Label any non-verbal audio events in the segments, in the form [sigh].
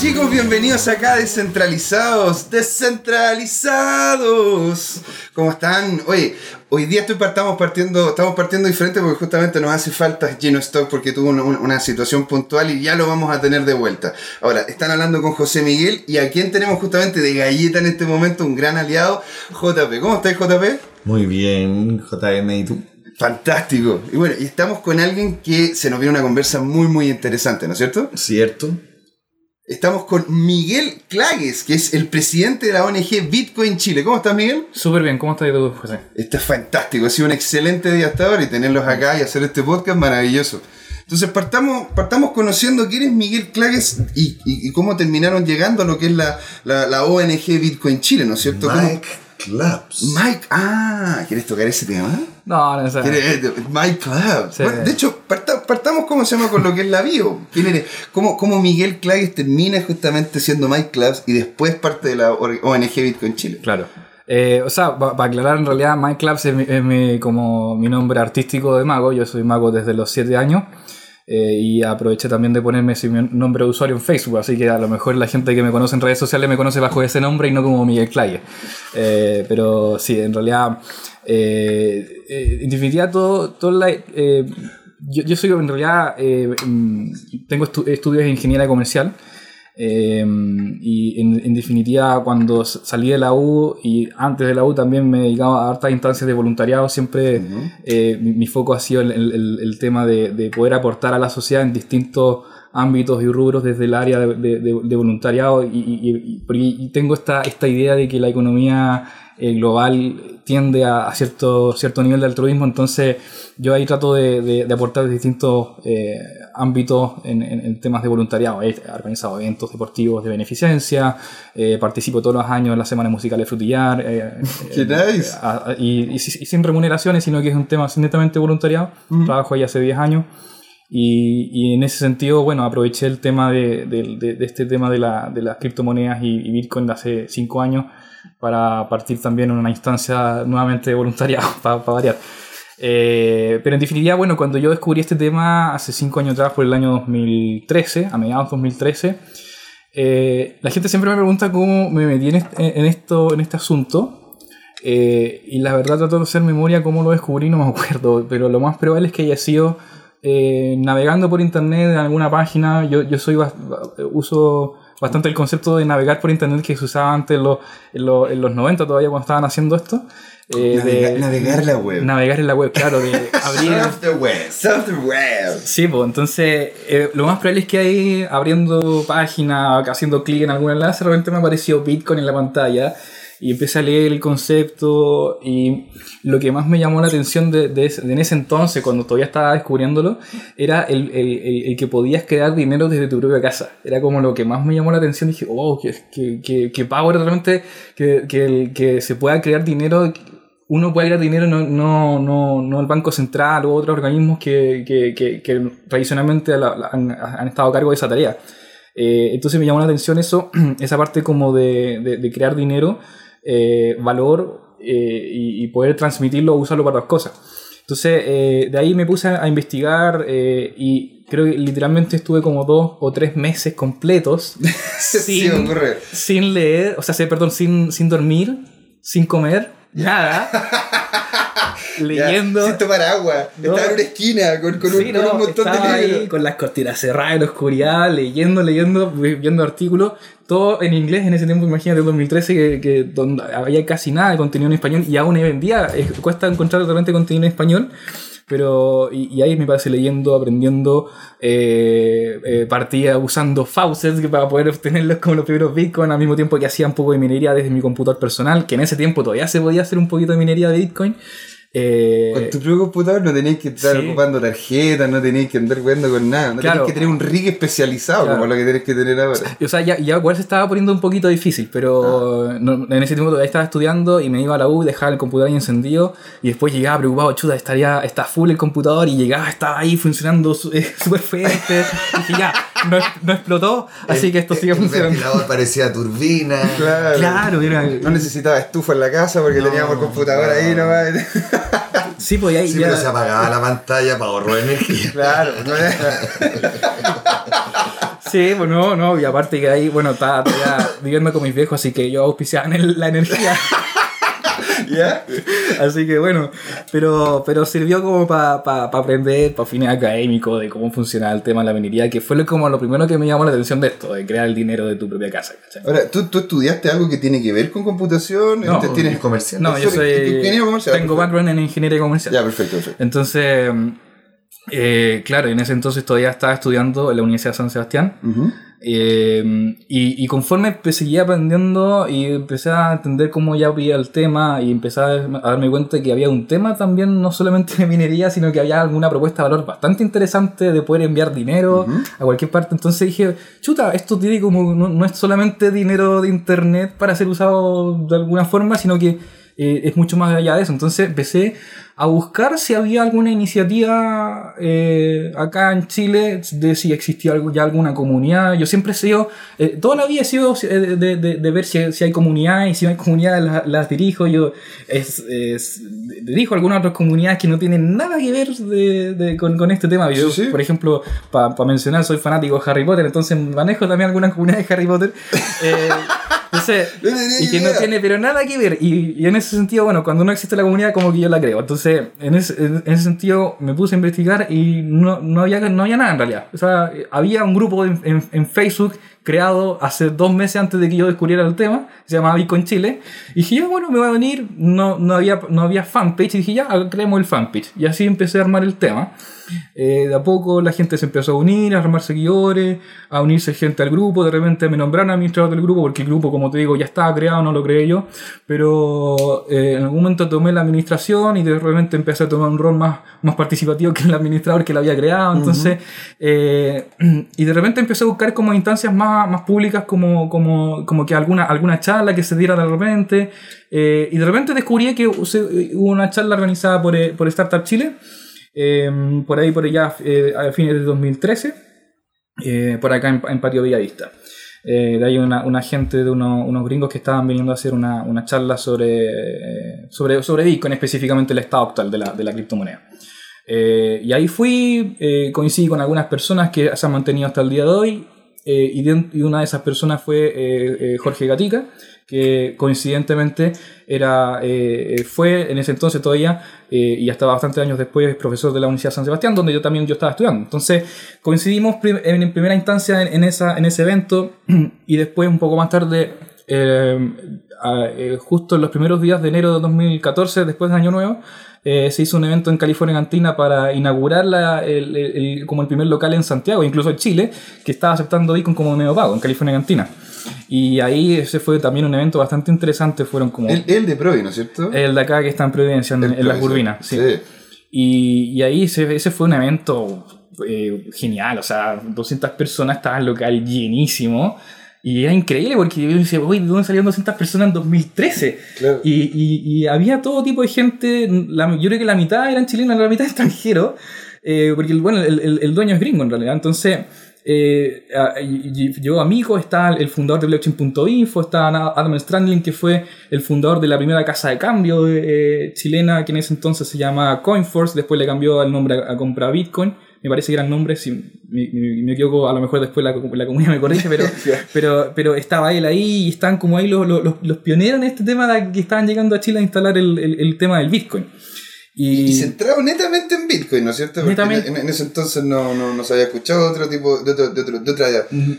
Chicos, bienvenidos acá Descentralizados, Descentralizados. ¿Cómo están? Oye, hoy día estoy, estamos, partiendo, estamos partiendo diferente porque justamente nos hace falta Gino Stock porque tuvo una, situación puntual y ya lo vamos a tener de vuelta. Ahora, están hablando con José Miguel y a quien tenemos justamente de galleta en este momento, un gran aliado, JP. ¿Cómo estás, JP? Muy bien, JM, ¿y tú? Fantástico. Y bueno, y estamos con alguien que se nos viene una conversa muy, muy interesante, ¿no es cierto? Cierto. Estamos con Miguel Clagues, que es el presidente de la ONG Bitcoin Chile. ¿Cómo estás, Miguel? Súper bien, ¿cómo estás tú, José? Está fantástico, ha sido un excelente día hasta ahora y tenerlos acá y hacer este podcast maravilloso. Entonces partamos, partamos conociendo quién es Miguel Clagues y, cómo terminaron llegando a lo que es la, ONG Bitcoin Chile, ¿no es cierto? Mike Clubs. Mike, ah, ¿quieres tocar ese tema? No, no sé. Mike Clubs. de hecho, partamos, ¿cómo se llama? Con lo que es la bio. ¿Quién eres? ¿Cómo, cómo Miguel Clagues termina justamente siendo Mike Clubs y después parte de la ONG Bitcoin Chile? Claro. Eh, o sea, para aclarar, en realidad Mike Clubs es, mi, como mi nombre artístico de mago. Yo soy mago desde los 7 años. Eh, y aproveché también de ponerme ese nombre de usuario en Facebook, así que a lo mejor la gente que me conoce en redes sociales me conoce bajo ese nombre y no como Miguel Clague. Eh, pero sí, en realidad, eh, en definitiva, todo, todo la, yo, yo, soy en realidad, mm, tengo estudios de ingeniería comercial. Em, y en, definitiva, cuando salí de la U y antes de la U también me dedicaba a hartas instancias de voluntariado, siempre eh, mi, foco ha sido el, el, tema de, de, poder aportar a la sociedad en distintos ámbitos y rubros desde el área de, de voluntariado y, y, y, tengo esta, esta idea de que la economía eh, global tiende a, cierto, cierto nivel de altruismo, entonces yo ahí trato de, de, aportar distintos eh, ámbitos en, en, temas de voluntariado. He organizado eventos deportivos de beneficencia, eh, participo todos los años en las semanas musicales Frutillar, [laughs] ¡Qué nice! y, sin remuneraciones, sino que es un tema netamente voluntariado. Trabajo ahí hace 10 años. Y, y, en ese sentido, bueno, aproveché el tema de, de, de este tema de, la, de las criptomonedas y, y Bitcoin de hace 5 años para partir también en una instancia nuevamente de voluntariado, [laughs] para, variar. Eh, pero en definitiva, bueno, cuando yo descubrí este tema hace cinco años atrás, por el año 2013, a mediados 2013, eh, la gente siempre me pregunta cómo me metí en, este, esto, en este asunto. Eh, y la verdad trato de hacer memoria cómo lo descubrí, no me acuerdo, pero lo más probable es que haya sido navegando por internet en alguna página. Yo, yo soy uso bastante el concepto de navegar por internet que se usaba antes en los, en en los 90 todavía cuando estaban haciendo esto. Eh, de, navegar la web. Navegar en la web, claro, de [laughs] abrir... surf the web, surf the web. Sí, pues entonces eh, lo más probable es que ahí abriendo página, haciendo clic en algún enlace, de repente me apareció Bitcoin en la pantalla y empecé a leer el concepto y lo que más me llamó la atención de, de, en ese entonces, cuando todavía estaba descubriéndolo, era el, el, el, que podías crear dinero desde tu propia casa. Era como lo que más me llamó la atención. Dije, oh, que, que, que, que power realmente que, que, que se pueda crear dinero uno puede crear dinero no, no, no, no el Banco Central u otros organismos que, que, que, que tradicionalmente han, han, estado a cargo de esa tarea. Eh, entonces me llamó la atención eso, [clears throat] esa parte como de, de, de crear dinero eh, valor eh, y, poder transmitirlo o usarlo para las cosas. Entonces, eh, de ahí me puse a, investigar y creo que literalmente estuve como dos o tres meses completos [laughs] sin, sin, leer, o sea, perdón, sin, sin dormir, sin comer, nada. [laughs] leyendo. sin tomar agua. Estaba en una esquina con, con, un, montón de libros. con las cortinas cerradas en la oscuridad, leyendo, leyendo, viendo artículos. Todo en inglés en ese tiempo, imagínate, en 2013, que, que donde había casi nada de contenido en español y aún hoy en día cuesta encontrar realmente contenido en español. Pero, y, ahí me parece leyendo, aprendiendo, eh, eh, partía usando faucets para poder obtenerlos como los primeros Bitcoin, al mismo tiempo que hacía un poco de minería desde mi computador personal, que en ese tiempo todavía se podía hacer un poquito de minería de Bitcoin. Eh, Con tu propio computador no tenéis que estar sí. ocupando tarjetas, no tenéis que andar jugando con nada. No Claro. tenéis que tener un rig especializado Claro. como lo que tenés que tener ahora. O sea, ya, ya igual se estaba poniendo un poquito difícil, pero no- en ese tiempo todavía estaba estudiando y me iba a la U, dejaba el computador ahí encendido y después llegaba preocupado, chuta, estaría, está full el computador y llegaba, estaba ahí funcionando [laughs] súper fuerte. y ya, no, no explotó, así que esto sigue El funcionando. ventilador [laughs] parecía turbina. Claro. Claro, No necesitaba estufa en la casa porque No, teníamos el computador ahí nomás. [laughs] sí, pues ahí Sí, ya- pero se apagaba la pantalla para ahorrar energía. [laughs] claro. ¿no? Sí, pues no, no, y aparte que ahí, bueno, estaba todavía viviendo con mis viejos, así que yo auspiciaba en el- la energía. [laughs] ¿Ya? Así que bueno, pero, pero sirvió como para aprender, para fines académicos, de cómo funciona el tema de la minería, que fue lo- como lo primero que me llamó la atención de esto, de crear el dinero de tu propia casa. ¿cachai? Ahora, ¿tú, ¿tú estudiaste algo que tiene que ver con computación? No, Este, ¿Tienes comercial. No, yo soy. ingeniero comercial. Tengo background en ingeniería comercial. Ya, perfecto, perfecto. Entonces, eh, claro, en ese entonces todavía estaba estudiando en la Universidad de San Sebastián. Ujú. Eh, y, y conforme empe- seguía aprendiendo y empecé a entender cómo ya había el tema y empecé a a darme cuenta de que había un tema también, no solamente de minería, sino que había alguna propuesta de valor bastante interesante de poder enviar dinero a cualquier parte. Entonces dije, chuta, esto tiene como, no, no es solamente dinero de internet para ser usado de alguna forma, sino que eh, es mucho más allá de eso. Entonces empecé a buscar si había alguna iniciativa eh, acá en Chile de si existía algo- ya alguna comunidad. Yo siempre he sido, eh, toda la vida he sido eh, de, de- de- de ver si, si hay comunidades y si no hay comunidades las, las dirijo. Yo es, es- dirijo algunas otras comunidades que no tienen nada que ver de- de- con, con este tema. Yo, Sí, sí. por ejemplo, para mencionar, soy fanático de Harry Potter, entonces manejo también algunas comunidades de Harry Potter. [laughs] [laughs] Entonces, y que no tiene pero nada que ver. Y, y en ese sentido, bueno, cuando no existe la comunidad, como que yo la creo. Entonces, en ese, en ese sentido, me puse a investigar y no, no, había, no había nada en realidad. O sea, eh, había un grupo en, en- en Facebook creado hace dos meses antes de que yo descubriera el tema, se llamaba Bitcoin Chile. Y dije, ya, bueno, me voy a venir. No, no, había, no había fanpage. Y dije, ya, creemos el fanpage. Y así empecé a armar el tema. Eh, de a poco la gente se empezó a unir, a armar seguidores, a unirse gente al grupo. De repente me nombraron administrador del grupo, porque el grupo, como te digo, ya estaba creado, no lo creé yo. Pero eh, en algún momento tomé la administración y de repente empecé a tomar un rol más, más participativo que el administrador que lo había creado. Entonces, eh, [clears throat] y de repente empecé a buscar como instancias más, más públicas, como, como, como que alguna, alguna charla que se diera de repente. Eh, y de repente descubrí que hubo una charla organizada por, eh, por Startup Chile eh, por ahí, por allá, eh, a fines de 2013, eh, por acá en, Patio Villavista. De ahí una, una gente de uno- unos gringos que estaban viniendo a hacer una, una charla sobre, sobre, sobre Bitcoin, específicamente el estado actual de la, de la criptomoneda. Y ahí fui, coincidí con algunas personas que se han mantenido hasta el día de hoy, eh, y, una de esas personas fue eh, eh, Jorge Gatica, que coincidentemente era, fue en ese entonces todavía, y hasta bastantes años después, profesor de la Universidad de San Sebastián, donde yo también yo estaba estudiando. Entonces coincidimos en, primera instancia en, esa, en ese evento, [clears throat] y después un poco más tarde, justo en los primeros días de enero de 2014, después de Año Nuevo, eh, se hizo un evento en California Cantina para inaugurar la- el, el- el- como el primer local en Santiago, incluso en Chile, que estaba aceptando Bitcoin como medio pago en California Cantina. Y ahí ese fue también un evento bastante interesante, fueron como El, el de Provi, ¿no es cierto? el de acá que está en Providencia, en, las Urbinas. Sí. sí. Y, y ahí ese, ese fue un evento eh, genial, o sea, 200 personas, estaba el local llenísimo. Y era increíble porque yo decía, uy, ¿de dónde salieron 200 personas en 2013? Claro. Y, y- y había todo tipo de gente, la- yo creo que la mitad eran chilenos, la mitad [laughs] extranjeros, eh, porque bueno, el, el- el dueño es gringo en realidad. Entonces, eh, yo amigo, está el fundador de blockchain.info, está Adam Strandling, que fue el fundador de la primera casa de cambio eh, chilena, que en ese entonces se llama Coinforce, después le cambió el nombre a, a comprar Bitcoin. Me parece que eran nombres, si me, me- me equivoco, a lo mejor después la, la comunidad me corrige, pero, [laughs] pero, pero estaba él ahí y están como ahí los, los, los pioneros en este tema de que estaban llegando a Chile a instalar el, el, el tema del Bitcoin. Y, Y centrado netamente en Bitcoin, ¿no es cierto? Porque Netamente. En, en ese entonces no, no, no se había escuchado otro tipo, de, otro- de, otro- de otra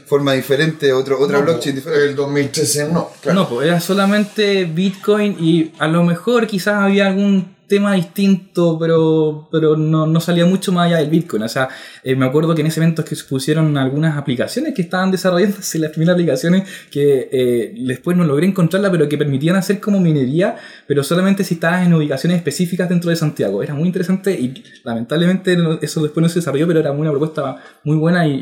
forma diferente, otro, otra No, blockchain diferente. El 2013 no. Claro. No, pues era solamente Bitcoin y a lo mejor quizás había algún tema distinto, pero, pero no, no salía mucho más allá del Bitcoin. O sea, eh, me acuerdo que en ese evento es que se pusieron algunas aplicaciones que estaban desarrollándose, las primeras aplicaciones que eh, después no logré encontrarla, pero que permitían hacer como minería, pero solamente si estabas en ubicaciones específicas dentro de Santiago. Era muy interesante y lamentablemente eso después no se desarrolló, pero era una propuesta muy buena y, y,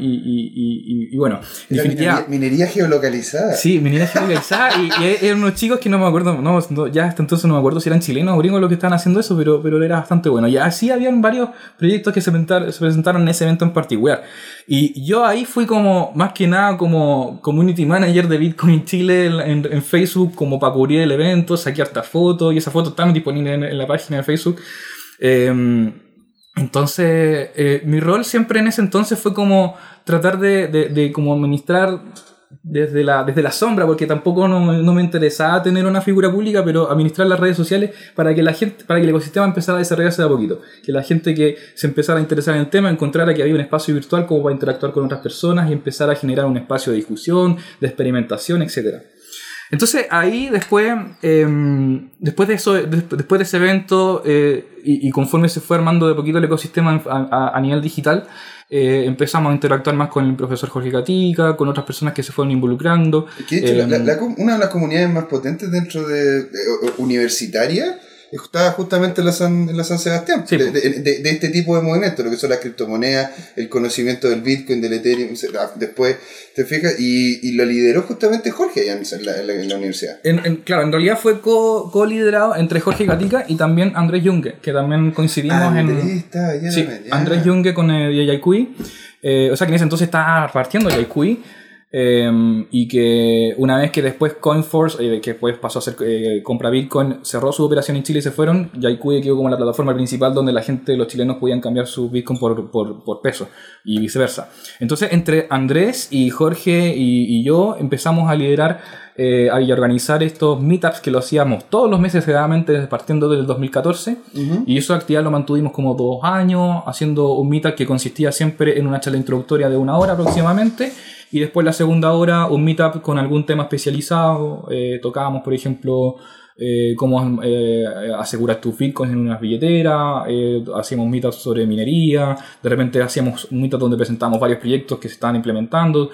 y- y- bueno, minería, minería geolocalizada. Sí, minería geolocalizada y, eran unos chicos que no me acuerdo, no, no, ya hasta entonces no me acuerdo si eran chilenos o gringos los que estaban haciendo eso, pero, pero era bastante bueno. Y así habían varios proyectos que se, presentar- se presentaron en ese evento en particular. Y yo ahí fui como, más que nada, como community manager de Bitcoin Chile en, Facebook, como para cubrir el evento, saqué hartas fotos y esas fotos están disponibles en, la página de Facebook. Eh, entonces, eh, mi rol siempre en ese entonces fue como tratar de, de, de como administrar desde la, desde la sombra, porque tampoco no, no me interesaba tener una figura pública, pero administrar las redes sociales para que la gente, para que el ecosistema empezara a desarrollarse de a poquito. Que la gente que se empezara a interesar en el tema encontrara que había un espacio virtual como para interactuar con otras personas y empezar a generar un espacio de discusión, de experimentación, etcétera. Entonces ahí después, em, después, de eso, des- después de ese evento eh, y, conforme se fue armando de poquito el ecosistema a nivel digital, eh, empezamos a interactuar más con el profesor Jorge Gatica, con otras personas que se fueron involucrando. Que de hecho, la- la- la com- una de las comunidades más potentes dentro de, de- o- universitaria está justamente en la San, en la San Sebastián, Sí, de, po. de- de- de este tipo de movimientos, lo que son las criptomonedas, el conocimiento del Bitcoin, del Ethereum, después, te fijas, y, y lo lideró justamente Jorge allá en la, en la- en la universidad. Claro, en realidad fue co- co-liderado entre Jorge Gatica y también Andrés Junge, que también coincidimos Andrés en... está Sí, ya. Andrés Junge con el Yaycui. Eh, o sea que en ese entonces estaba partiendo Yaycui. Eh, y que una vez que después Coinforce, eh, que después pasó a ser eh, compra Bitcoin, cerró su operación en Chile y se fueron, Yaycui quedó como la plataforma principal donde la gente, los chilenos podían cambiar su Bitcoin por, por, por peso y viceversa. Entonces entre Andrés y Jorge y, y yo empezamos a liderar eh, y a organizar estos meetups que lo hacíamos todos los meses generalmente partiendo del 2014 y esa actividad lo mantuvimos como dos años haciendo un meetup que consistía siempre en una charla introductoria de una hora aproximadamente y después la segunda hora un meetup con algún tema especializado eh, tocábamos por ejemplo eh, cómo eh, asegurar tus bitcoins en una billetera, eh, hacíamos meetups sobre minería, de repente hacíamos un meetup donde presentábamos varios proyectos que se estaban implementando,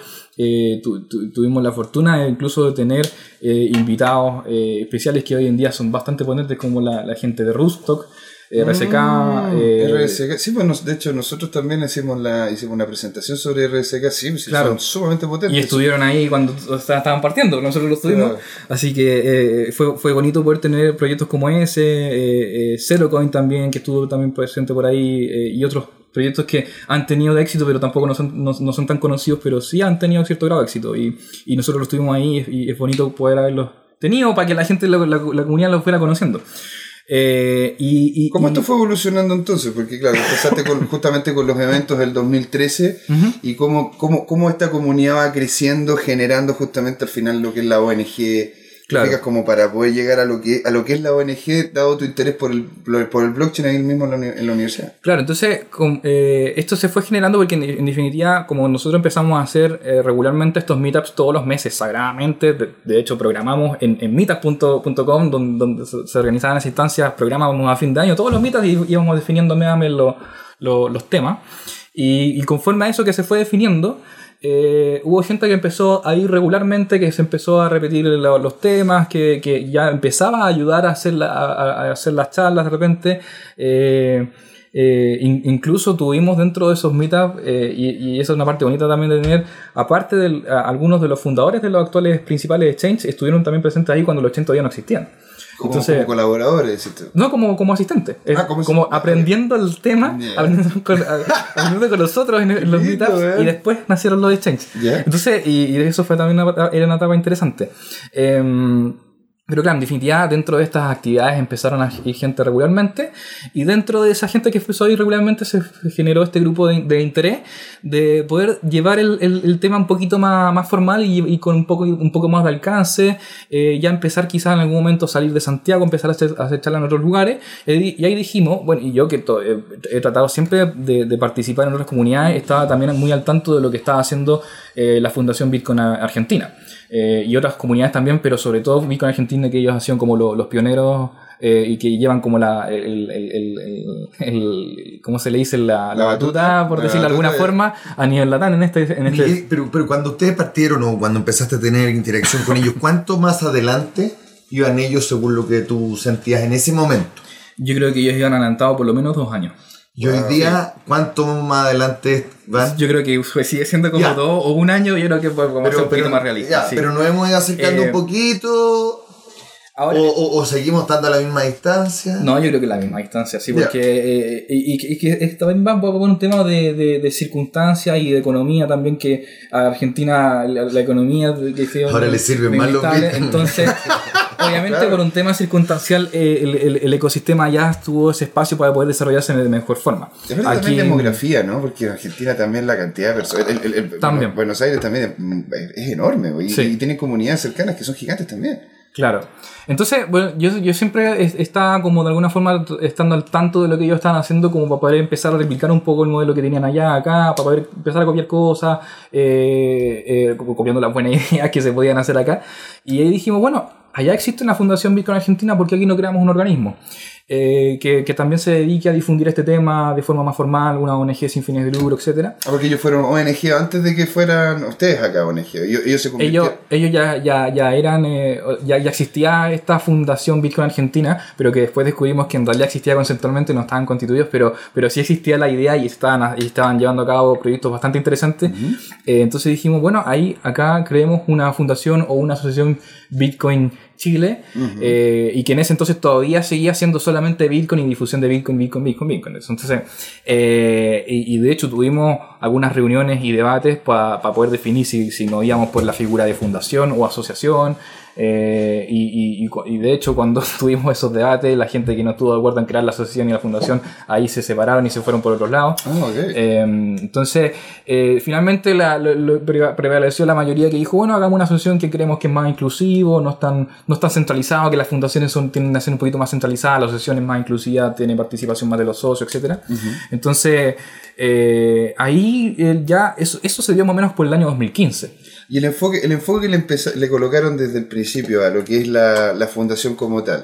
tu- tu- tuvimos la fortuna incluso de tener invitados especiales que hoy en día son bastante potentes como la, la gente de Rostock, eh, RSK, Mm, eh, RSK. Sí, pues nos- de hecho nosotros también hicimos, la, hicimos una presentación sobre RSK, sí, pues, sí, Claro. son sumamente potentes. Y estuvieron ahí cuando estaban partiendo, nosotros lo estuvimos. Claro. Así que eh, fue, fue bonito poder tener proyectos como ese, eh, eh, Zerocoin también, que estuvo también presente por ahí, eh, y otros proyectos que han tenido de éxito, pero tampoco no son, no, no son tan conocidos, pero sí han tenido cierto grado de éxito. Y, y nosotros los tuvimos ahí y es bonito poder haberlos tenido para que la gente, la, la- la comunidad los fuera conociendo. Eh, y, y- ¿Cómo y- esto fue evolucionando entonces? Porque claro, empezaste con- [laughs] justamente con los eventos del 2013 Ujú. y cómo, cómo, cómo esta comunidad va creciendo, generando justamente al final lo que es la ONG. Claro. Fijas como para poder llegar a lo que a lo que es la ONG, dado tu interés por el, por el blockchain ahí mismo en la, uni- en la universidad. Claro, entonces com- eh, esto se fue generando porque en, en definitiva, como nosotros empezamos a hacer eh, regularmente estos meetups todos los meses, sagradamente, de, de hecho programamos en, en meetup.com, donde, donde se, organizaban las instancias, programábamos a fin de año todos los meetups y íbamos definiendo lo- los temas. Y, y conforme a eso que se fue definiendo, eh, hubo gente que empezó a ir regularmente, que se empezó a repetir lo- los temas, que, que ya empezaba a ayudar a hacer, la- a, a hacer las charlas de repente. eh, eh, in- incluso tuvimos dentro de esos meetups, eh, y, y esa es una parte bonita también de tener, aparte de algunos de los fundadores de los actuales principales exchanges, estuvieron también presentes ahí cuando los exchanges todavía no existían. Como, Entonces- como colaboradores. No, como, como asistente. Ah, como como asistente. aprendiendo el tema, [laughs] aprendiendo, con, aprendiendo con nosotros en, en los meetups eh. y después nacieron los exchanges. Entonces, y, y eso fue también una, era una etapa interesante. Em, pero claro, en definitiva, dentro de estas actividades empezaron a ir gente regularmente y dentro de esa gente que empezó a ir regularmente se generó este grupo de, de interés de poder llevar el, el- tema un poquito más, más formal y, con un poco, un poco más de alcance, eh, ya empezar quizás en algún momento a salir de Santiago, empezar a hacer, a hacer charlas en otros lugares y ahí dijimos, bueno, y yo que eh, he tratado siempre de, de participar en otras comunidades, estaba también muy al tanto de lo que estaba haciendo eh, la Fundación Bitcoin Argentina. Eh, y otras comunidades también, pero sobre todo Bitcoin Argentina, que ellos hacían como lo- los pioneros eh, y que llevan como la, el, el, el, el- el- ¿cómo se le dice? La, la La batuta, batuta, por la decirlo de alguna de- forma, a nivel latán en este... En este Miguel, pero, pero cuando ustedes partieron o cuando empezaste a tener interacción con ellos, ¿cuánto más adelante iban ellos según lo que tú sentías en ese momento? yo creo que ellos iban adelantados por lo menos dos años. Y hoy Wow, día, ¿cuánto más adelante Yo creo que sigue siendo como Ya. dos o un año, yo creo que podemos ser un poquito más realista. ya, sí. pero nos hemos ido acercando Eh, un poquito Ahora, o, o- o seguimos estando a la misma distancia. No, yo creo que la misma distancia, sí, porque eh, y, y que- también va por un tema de, de, de circunstancias y de economía también, que a Argentina la, la economía que sido Ahora le sirven más los inestable, Bitcoin. Entonces, [laughs] obviamente Claro. por un tema circunstancial, eh, el, el- el ecosistema ya tuvo ese espacio para poder desarrollarse de mejor forma. Verdad también demografía, ¿no? Porque en Argentina también la cantidad de personas. el- También. bueno, Buenos Aires también es, es enorme, y, Sí. y tienen comunidades cercanas que son gigantes también. Claro. Entonces, bueno, yo, yo siempre es- estaba como de alguna forma estando al tanto de lo que ellos estaban haciendo como para poder empezar a replicar un poco el modelo que tenían allá, acá, para poder empezar a copiar cosas, eh, eh, copiando las buenas [laughs] ideas que se podían hacer acá. Y dijimos, bueno, allá existe una Fundación Bitcoin Argentina, ¿por qué aquí no creamos un organismo? eh, que, que también se dedique a difundir este tema de forma más formal, una ONG sin fines de lucro, etcétera. Ah, porque ellos fueron ONG antes de que fueran ustedes acá ONG. Ellos, ellos se Ellos, convirtieron. ellos ya, ya, ya eran, eh, ya, ya existía esta fundación Bitcoin Argentina, pero que después descubrimos que en realidad existía conceptualmente, no estaban constituidos, pero, pero sí existía la idea y estaban, y estaban llevando a cabo proyectos bastante interesantes. Eh, entonces dijimos, bueno, ahí acá creemos una fundación o una asociación Bitcoin Chile, eh, y que en ese entonces todavía seguía siendo solamente Bitcoin y difusión de Bitcoin, Bitcoin, Bitcoin, Bitcoin. Entonces, eh, y, y de hecho tuvimos algunas reuniones y debates para poder definir si, si nos íbamos por la figura de fundación o asociación. Eh, y, y- y de hecho, cuando [laughs] tuvimos esos debates, la gente que no estuvo de acuerdo en crear la asociación y la fundación, ahí se separaron y se fueron por otros lados. Ah, ok. Eh, entonces, eh, finalmente la, lo- lo- pre- prevaleció la mayoría que dijo, bueno, hagamos una asociación que creemos que es más inclusivo, no es tan, no es tan centralizado, que las fundaciones son, tienden a ser un poquito más centralizadas, la asociación es más inclusiva, tiene participación más de los socios, etc. Entonces, eh, ahí ya, eso, eso se dio más o menos por el año 2015. Y el enfoque, el enfoque que le, empeza- le colocaron desde el principio a lo que es la, la fundación como tal,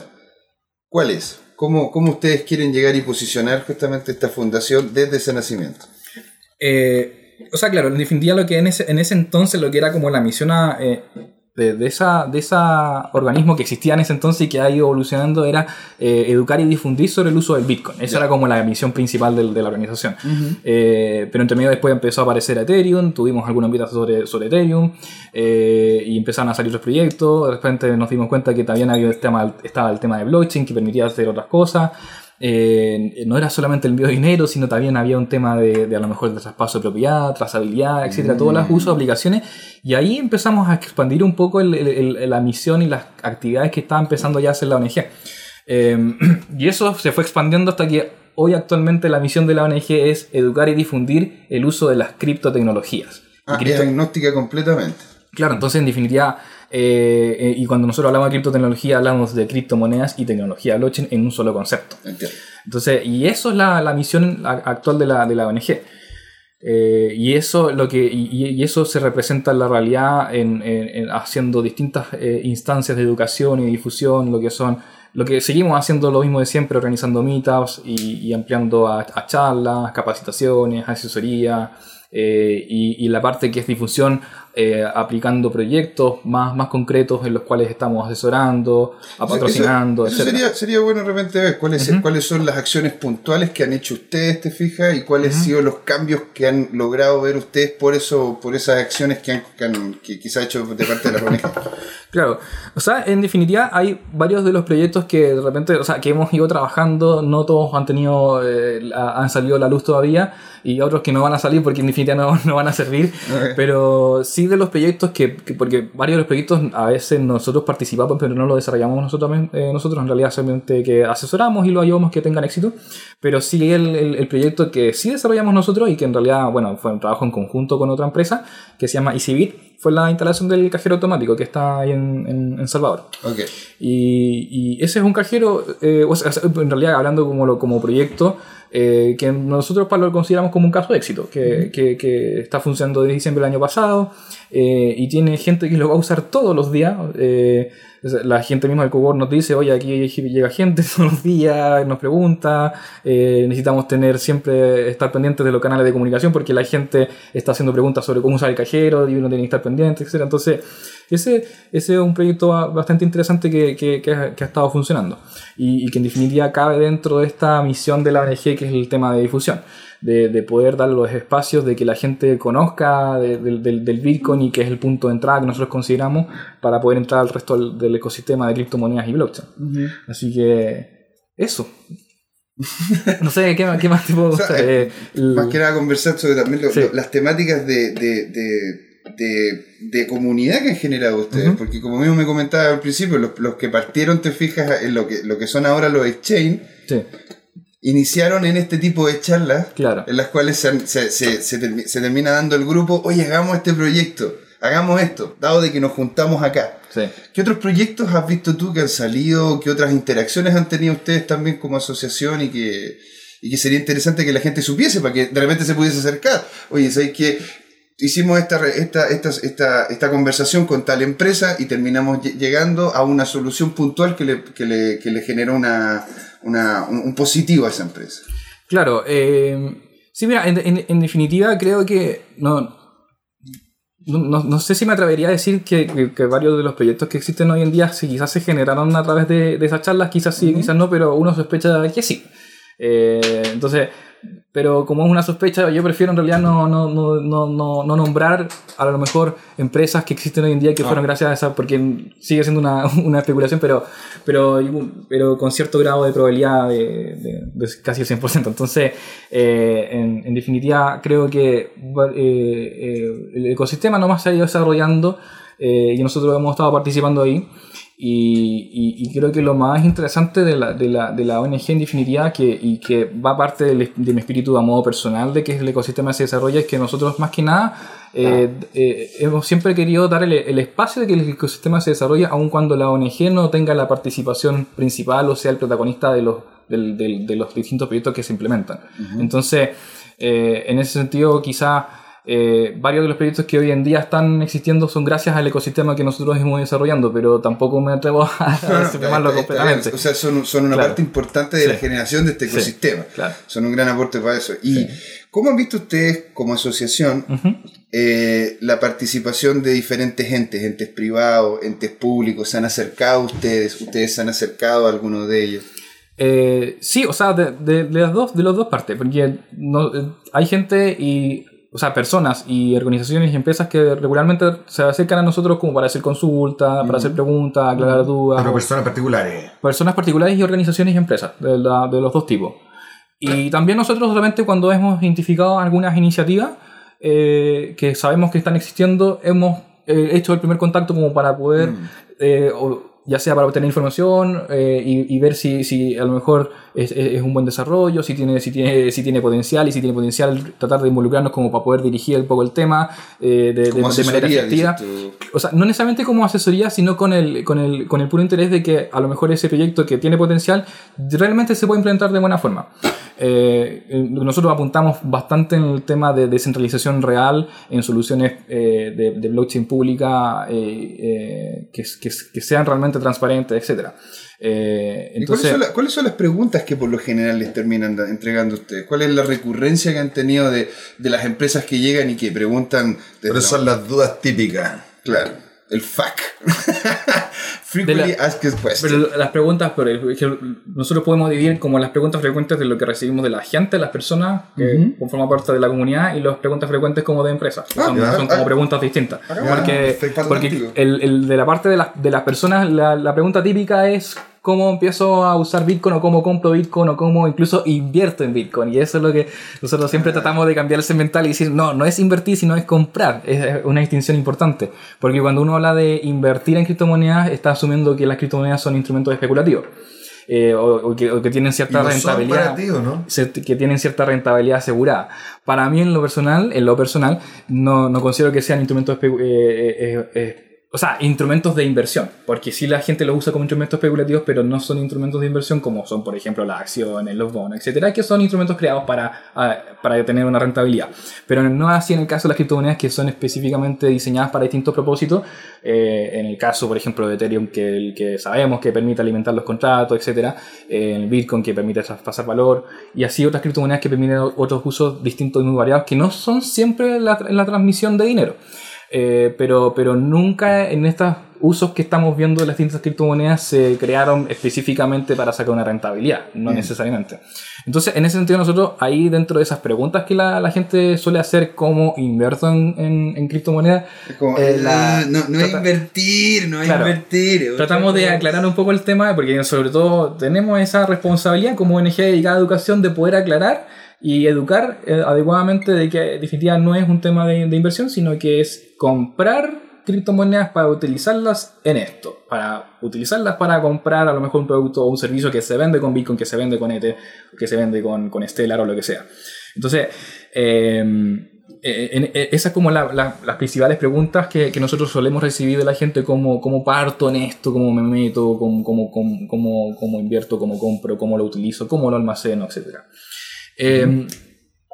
¿cuál es? ¿Cómo, ¿Cómo ustedes quieren llegar y posicionar justamente esta fundación desde ese nacimiento? Eh, o sea, claro, en lo que en ese, en ese entonces lo que era como la misión a, eh, de, de esa, de esa organismo que existía en ese entonces y que ha ido evolucionando era eh, educar y difundir sobre el uso del Bitcoin. Esa era como la misión principal del- de, la organización. Eh, pero entre medio después empezó a aparecer Ethereum, tuvimos algunos invitados sobre, sobre Ethereum eh, y empezaron a salir los proyectos. De repente nos dimos cuenta que también había el tema, estaba el tema de blockchain que permitía hacer otras cosas. Eh, no era solamente el envío de dinero, sino también había un tema de, de a lo mejor de traspaso de propiedad, trazabilidad, etcétera, todos los usos, aplicaciones. Y ahí empezamos a expandir un poco el- el- el- la misión y las actividades que estaba empezando ya a hacer la ONG. Eh, [clears throat] y eso se fue expandiendo hasta que hoy actualmente la misión de la ONG es educar y difundir el uso de las criptotecnologías. Ah, cripto- es agnóstica completamente. Claro, entonces en definitiva, eh, eh, y cuando nosotros hablamos de criptotecnología, hablamos de criptomonedas y tecnología blockchain en un solo concepto. Entiendo. Entonces, y eso es la, la misión actual de la, de la ONG. Eh, y eso lo que y, eso se representa en la realidad en, en- en haciendo distintas instancias de educación y difusión, lo que son lo que seguimos haciendo lo mismo de siempre, organizando meetups y, y ampliando a, a charlas, capacitaciones, asesoría eh, y, y la parte que es difusión, eh, aplicando proyectos más, más concretos en los cuales estamos asesorando, patrocinando, etcétera. sería, sería bueno de repente ver cuáles, cuáles son las acciones puntuales que han hecho ustedes, te fijas, y cuáles han sido los cambios que han logrado ver ustedes por eso, por esas acciones que han, que, han- que quizá hecho de parte de la ONG. [laughs] Claro, o sea, en definitiva hay varios de los proyectos que de repente, o sea, que hemos ido trabajando, no todos han tenido, eh, han salido a la luz todavía y otros que no van a salir porque en definitiva no, [laughs] no van a servir, Ok. pero sí de los proyectos que, que- porque varios de los proyectos a veces nosotros participamos pero no lo desarrollamos nosotros, eh, nosotros en realidad solamente que asesoramos y lo ayudamos que tengan éxito, pero sí el, el, el proyecto que sí desarrollamos nosotros y que en realidad, bueno, fue un trabajo en conjunto con otra empresa que se llama EasyBit, fue la instalación del cajero automático que está ahí en, en- en Salvador. Ok. Y, y ese es un cajero, eh, o sea, en realidad hablando como, lo- como proyecto, eh, que nosotros lo consideramos como un caso de éxito, que, que- que está funcionando desde diciembre del año pasado eh, y tiene gente que lo va a usar todos los días. eh, la gente misma del cowork nos dice, oye, aquí llega gente [laughs] todos los días, nos pregunta, eh, necesitamos tener siempre, estar pendientes de los canales de comunicación porque la gente está haciendo preguntas sobre cómo usar el cajero y uno tiene que estar pendiente, etc. Entonces, ese, ese es un proyecto ba- bastante interesante que, que- que ha, que ha estado funcionando y, y que en definitiva cabe dentro de esta misión de la ONG que es el tema de difusión, de, de poder dar los espacios de que la gente conozca de- del- del, del Bitcoin y que es el punto de entrada que nosotros consideramos para poder entrar al resto del, del ecosistema de criptomonedas y blockchain. Así que eso. [laughs] no sé, ¿qué, más- qué más te puedo O sea, eh, Eh, Más que nada conversar sobre también lo- Sí. lo- las temáticas de, de, de, de- de comunidad que han generado ustedes. Ujú. Porque como mismo me comentaba al principio, los, los que partieron, te fijas, en lo que, lo que son ahora los exchange, sí, iniciaron en este tipo de charlas claro. en las cuales se, se, se, se termina dando el grupo, oye, hagamos este proyecto, hagamos esto, dado de que nos juntamos acá. Sí. ¿Qué otros proyectos has visto tú que han salido? ¿Qué otras interacciones han tenido ustedes también como asociación y que, y que sería interesante que la gente supiese para que de repente se pudiese acercar? Oye, ¿sabes que Hicimos esta, esta, esta, esta, esta conversación con tal empresa y terminamos lle- llegando a una solución puntual que le, que le, que le genera una, una, un, positivo a esa empresa. Claro, eh, sí, mira, en, en- en definitiva creo que no, no, no- sé si me atrevería a decir que, que- que varios de los proyectos que existen hoy en día si quizás se generaron a través de, de esas charlas, quizás sí, quizás no, pero uno sospecha que sí. Eh, entonces, pero como es una sospecha, yo prefiero en realidad no, no, no, no, no, no nombrar a lo mejor empresas que existen hoy en día que fueron gracias a esa, porque sigue siendo una, [laughs] una especulación, pero, pero, pero con cierto grado de probabilidad de, de- de casi el 100%. Entonces, eh, en, en definitiva, creo que eh, eh, el ecosistema nomás se ha ido desarrollando eh, y nosotros hemos estado participando ahí. Y, y- y creo que lo más interesante de la, de la, de la ONG en definitiva que, y que va parte del- de mi espíritu a modo personal de que el ecosistema se desarrolla es que nosotros más que nada eh, eh, hemos siempre querido dar el, el espacio de que el ecosistema se desarrolle aun cuando la ONG no tenga la participación principal o sea el protagonista de los, del- del- de los distintos proyectos que se implementan. Entonces, eh, en ese sentido quizá eh, varios de los proyectos que hoy en día están existiendo son gracias al ecosistema que nosotros hemos desarrollando, pero tampoco me atrevo a [laughs] está- está completamente. bien. O sea, son, son una Claro. parte importante de la generación de este Sí. ecosistema. Claro. Son un gran aporte para eso. ¿Y cómo han visto ustedes como asociación eh, la participación de diferentes entes, entes privados, entes públicos? ¿Se han acercado a ustedes? ¿Ustedes se han acercado a alguno de ellos? Eh, sí, o sea, de, de- de las dos, de las dos partes, porque no, hay gente y, o sea, personas y organizaciones y empresas que regularmente se acercan a nosotros como para hacer consultas, para hacer preguntas, aclarar dudas. Pero personas particulares. personas particulares y organizaciones y empresas de, la- de los dos tipos. Y también nosotros solamente cuando hemos identificado algunas iniciativas eh, que sabemos que están existiendo, hemos eh, hecho el primer contacto como para poder, eh, o- ya sea para obtener información eh, y, y ver si, si a lo mejor es, es- un buen desarrollo, si tiene, si, tiene, si tiene potencial y si tiene potencial tratar de involucrarnos como para poder dirigir un poco el tema eh, de, de- Como de manera asesoría, efectiva. O sea, no necesariamente como asesoría, sino con el, con, el, con el puro interés de que a lo mejor ese proyecto que tiene potencial realmente se puede implementar de buena forma. Eh, eh, nosotros apuntamos bastante en el tema de descentralización real, en soluciones eh, de, de blockchain pública eh, eh, que, que, que sean realmente transparentes, etc. Eh, ¿Y cuáles, entonces, son la- cuáles son las preguntas que por lo general les terminan entregando ustedes? ¿Cuál es la recurrencia que han tenido de, de las empresas que llegan y que preguntan? Pero son las dudas típicas. Claro, el FAQ. [laughs] Frequently la- Asked Questions. Pero las preguntas, pero nosotros podemos dividir como las preguntas frecuentes de lo que recibimos de la gente, las personas que forman parte de la comunidad, y las preguntas frecuentes como de empresas. Ah, son, ya, son como ah. preguntas distintas. Ah, porque porque el, el de la parte de, las de las personas, la, la pregunta típica es cómo empiezo a usar Bitcoin o cómo compro Bitcoin o cómo incluso invierto en Bitcoin. Y eso es lo que nosotros siempre tratamos de cambiar ese mental y decir, no, no es invertir, sino es comprar. Es una distinción importante. Porque cuando uno habla de invertir en criptomonedas, está asumiendo que las criptomonedas son instrumentos especulativos. Eh, o, o que, o que tienen cierta no rentabilidad que tienen cierta rentabilidad asegurada. Para mí en lo personal, en lo personal, no, no considero que sean instrumentos espe- eh, eh, eh, o sea, instrumentos de inversión, porque sí la gente los usa como instrumentos especulativos, pero no son instrumentos de inversión como son, por ejemplo, las acciones, los bonos, etcétera, que son instrumentos creados para, ah, para tener una rentabilidad. Pero no así en el caso de las criptomonedas que son específicamente diseñadas para distintos propósitos. Eh, en el caso, por ejemplo, de Ethereum, que, el que sabemos que permite alimentar los contratos, etcétera, eh, el Bitcoin que permite pasar valor, y así otras criptomonedas que permiten otros usos distintos y muy variados que no son siempre la, la transmisión de dinero. Eh, pero, pero nunca en estos usos que estamos viendo de las distintas criptomonedas se crearon específicamente para sacar una rentabilidad, no necesariamente. Entonces, en ese sentido, nosotros ahí dentro de esas preguntas que la, la gente suele hacer, ¿cómo invierto en, en, criptomonedas? Eh, la, no, no es invertir, no es invertir. Tratamos de aclarar un poco el tema, porque sobre todo tenemos esa responsabilidad como ONG dedicada a educación de poder aclarar y educar eh, adecuadamente de que definitivamente no es un tema de, inversión, sino que es comprar criptomonedas para utilizarlas en esto, para utilizarlas para comprar a lo mejor un producto o un servicio que se vende con Bitcoin, que se vende con Ether, que se vende con, con Stellar o lo que sea. Entonces, em, eh, esas son como la, las principales preguntas que, que, nosotros solemos recibir de la gente, como cómo parto en esto, cómo me meto, cómo, cómo, cómo, cómo invierto, cómo compro, cómo lo utilizo, cómo lo almaceno, etcétera. Eh,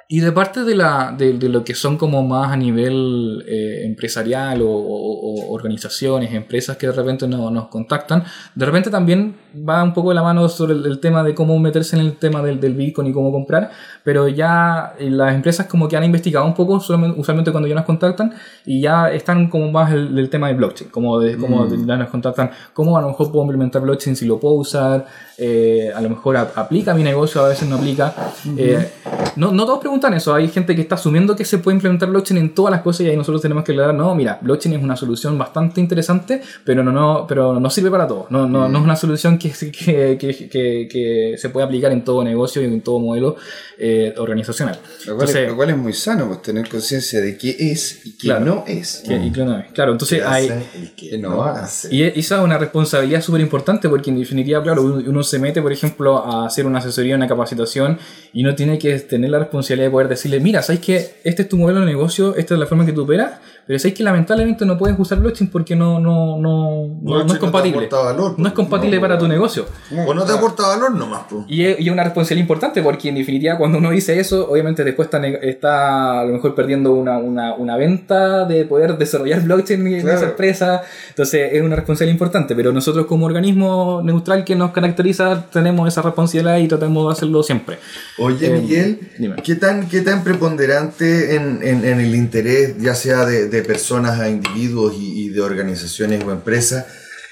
y de parte de, la, de, de, lo que son como más a nivel eh, empresarial o, o, organizaciones, empresas que de repente no, nos contactan, de repente también va un poco de la mano sobre el, el, tema de cómo meterse en el tema del, del Bitcoin y cómo comprar, pero ya las empresas como que han investigado un poco, usualmente cuando ya nos contactan, y ya están como más el, el tema de blockchain, como, de, como ya nos contactan, cómo a lo mejor puedo implementar blockchain si lo puedo usar, eh, a lo mejor a, aplica a mi negocio, a veces no aplica. eh, no, no todos preguntan eso, hay gente que está asumiendo que se puede implementar blockchain en todas las cosas y ahí nosotros tenemos que aclarar, no, mira, blockchain es una solución bastante interesante, pero no, no, pero no sirve para todo, no, no, no es una solución que, que, que, que, se puede aplicar en todo negocio y en todo modelo eh, organizacional. Lo cual, entonces, es, lo cual, es, muy sano, pues tener conciencia de qué es y qué claro, no es. Que, y no. Claro, entonces hay... Y qué no hace. Y esa es una responsabilidad súper importante porque en definitiva, claro, uno se mete, por ejemplo, a hacer una asesoría, una capacitación y uno tiene que tener la responsabilidad de poder decirle, mira, ¿sabes que este es tu modelo de negocio, esta es la forma que tú operas? Pero sabes que lamentablemente no puedes usar blockchain porque no, no, no, no, no es compatible. No, valor, no es compatible no, para tu negocio. O no te aporta valor nomás. Pues. Y es, y es una responsabilidad importante porque en definitiva cuando uno dice eso, obviamente después está, está a lo mejor perdiendo una, una, una venta de poder desarrollar blockchain en claro. esa empresa. Entonces es una responsabilidad importante. Pero nosotros como organismo neutral que nos caracteriza tenemos esa responsabilidad y tratamos de hacerlo siempre. Oye, eh, Miguel, dime. ¿qué tan, qué tan preponderante en, en, en el interés, ya sea de, de personas a individuos y, y, de organizaciones o empresas,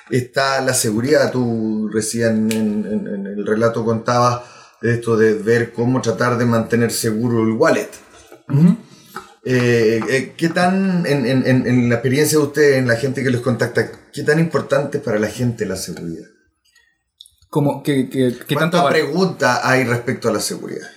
está la seguridad? Tú recién en, en el relato contabas de esto de ver cómo tratar de mantener seguro el wallet. Uh -huh. eh, eh, ¿Qué tan, en, en, en, la experiencia de ustedes, en la gente que los contacta, qué tan importante para la gente la seguridad? Como que, que, que ¿Cuánta tanto pregunta hay respecto a la seguridad?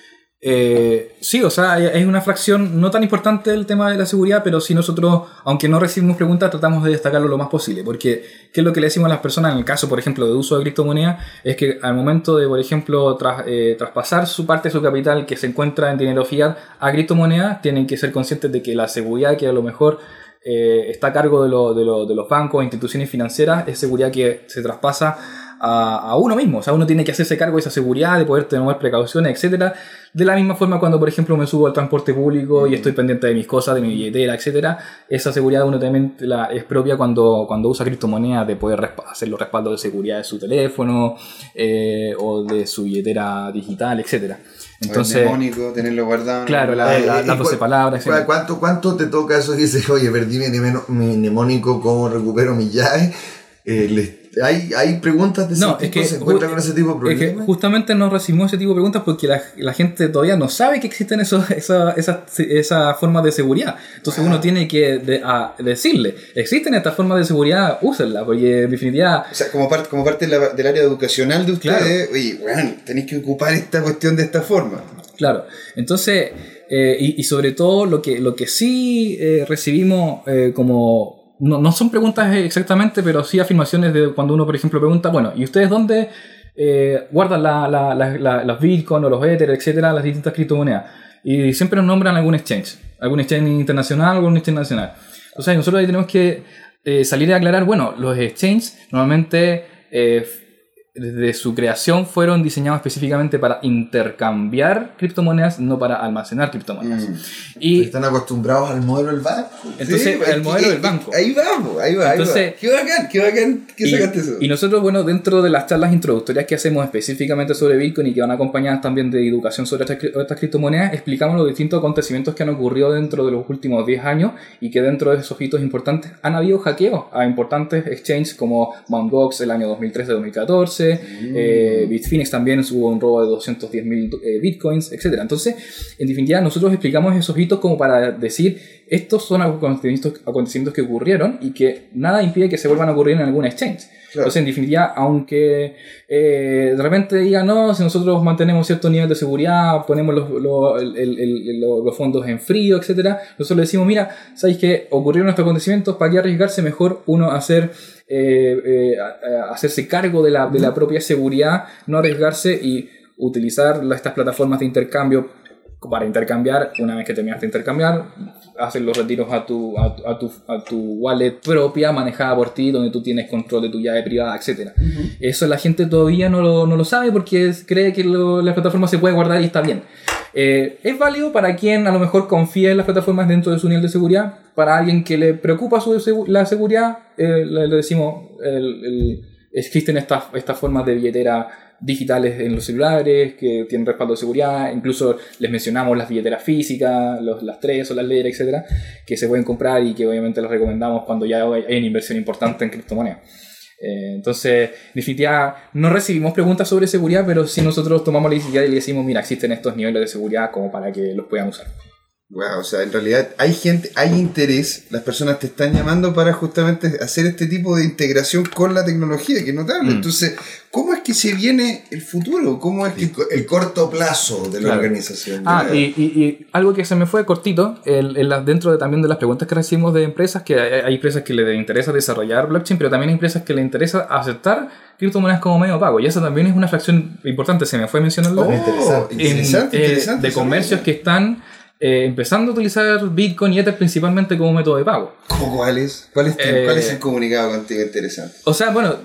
Eh, sí, o sea, es una fracción no tan importante el tema de la seguridad, pero sí nosotros, aunque no recibimos preguntas, tratamos de destacarlo lo más posible. Porque, ¿qué es lo que le decimos a las personas en el caso, por ejemplo, de uso de criptomoneda? Es que al momento de, por ejemplo, tras, eh, traspasar su parte de su capital que se encuentra en dinero fiat a criptomoneda, tienen que ser conscientes de que la seguridad que a lo mejor eh, está a cargo de, lo, de, de los bancos e instituciones financieras es seguridad que se traspasa a, a, uno mismo. O sea, uno tiene que hacerse cargo de esa seguridad, de poder tener precauciones, etcétera. De la misma forma cuando, por ejemplo, me subo al transporte público y estoy pendiente de mis cosas, de mi billetera, etcétera. Esa seguridad uno también la, es propia cuando, cuando usa criptomonedas de poder hacer los respaldos de seguridad de su teléfono eh, o de su billetera digital, etcétera. Entonces, mnemónico, tenerlo guardado. Claro, la, la, la, la palabras. ¿cuánto, ¿Cuánto te toca eso? [laughs] Dices, oye, perdí mi, mnemónico, ¿cómo recupero mi llave? Eh, les ¿Hay, hay preguntas de ese no, tipo? Es que, ¿Se encuentran con ese tipo de problemas? Es que justamente no recibimos ese tipo de preguntas porque la, la gente todavía no sabe que existen esos, esa, esa, esa formas de seguridad. Entonces ah. uno tiene que de, a, decirle, existen estas formas de seguridad, úsenlas, porque en definitiva... O sea, como parte, como parte de la, del área educacional de ustedes, claro. oye, bueno, tenéis que ocupar esta cuestión de esta forma. Claro, entonces, eh, y, y, sobre todo lo que, lo que sí eh, recibimos eh, como no, no, son preguntas exactamente, pero sí afirmaciones de cuando uno, por ejemplo, pregunta, bueno, ¿y ustedes dónde eh, guardan la, la, la, las Bitcoin o los Ether, etcétera, las distintas criptomonedas? Y siempre nos nombran algún exchange, algún exchange internacional algún exchange nacional. Sea, nosotros ahí tenemos que eh, salir a aclarar, bueno, los exchanges normalmente eh, desde su creación fueron diseñados específicamente para intercambiar criptomonedas, no para almacenar criptomonedas. Mm. Y están acostumbrados al modelo del banco. Entonces, el pues, modelo del banco. Ahí vamos, ahí va, Entonces, Qué bacán, qué bacán que y, sacaste eso. Y nosotros, bueno, dentro de las charlas introductorias que hacemos específicamente sobre Bitcoin y que van acompañadas también de educación sobre estas, criptomonedas, explicamos los distintos acontecimientos que han ocurrido dentro de los últimos 10 años y que dentro de esos hitos importantes han habido hackeos a importantes exchanges como Mt. Gox el año 2013-2014, eh, Bitfinex también hubo un robo de 210 mil eh, bitcoins, etc. Entonces, en definitiva, nosotros explicamos esos hitos como para decir, estos son acontecimientos, acontecimientos que ocurrieron y que nada impide que se vuelvan a ocurrir en algún exchange. Entonces, en definitiva, aunque eh, de repente digan, no, si nosotros mantenemos cierto nivel de seguridad, ponemos los, los, fondos en frío, etc., nosotros le decimos, mira, ¿sabéis que ocurrieron estos acontecimientos? ¿Para qué arriesgarse? Mejor uno hacer eh, eh, hacerse cargo de la, de la, propia seguridad, no arriesgarse y utilizar estas plataformas de intercambio para intercambiar, una vez que terminaste de intercambiar, hacer los retiros a tu, a, tu, a tu wallet propia, manejada por ti, donde tú tienes control de tu llave privada, etc. Eso la gente todavía no lo, no lo sabe porque cree que la plataforma se puede guardar y está bien. Eh, es válido para quien a lo mejor confía en las plataformas dentro de su nivel de seguridad. Para alguien que le preocupa su, la seguridad, eh, le, decimos, existen estas, estas formas de billetera digitales en los celulares que tienen respaldo de seguridad. Incluso les mencionamos las billeteras físicas, los, las tres o las Ledger, etcétera, que se pueden comprar y que obviamente les recomendamos cuando ya hay una inversión importante en criptomonedas. Eh, entonces, en definitiva, no recibimos preguntas sobre seguridad, pero si nosotros tomamos la iniciativa y le decimos, mira, existen estos niveles de seguridad como para que los puedan usar. Wow, o sea, en realidad hay gente, hay interés, las personas te están llamando para justamente hacer este tipo de integración con la tecnología, que es notable. Mm. Entonces, ¿cómo es que se viene el futuro? ¿Cómo es que el, corto plazo de la organización? Ah, y, algo que se me fue cortito, el, dentro de, también de las preguntas que recibimos de empresas, que hay, empresas que les interesa desarrollar blockchain, pero también hay empresas que les interesa aceptar criptomonedas como medio pago. Y eso también es una fracción importante, se me fue mencionando. Oh, interesante, interesante, eh, de comercios que están eh, empezando a utilizar Bitcoin y Ether principalmente como método de pago. ¿Cómo cuál es? ¿Cuál es, el eh, comunicado contigo interesante? O sea, bueno,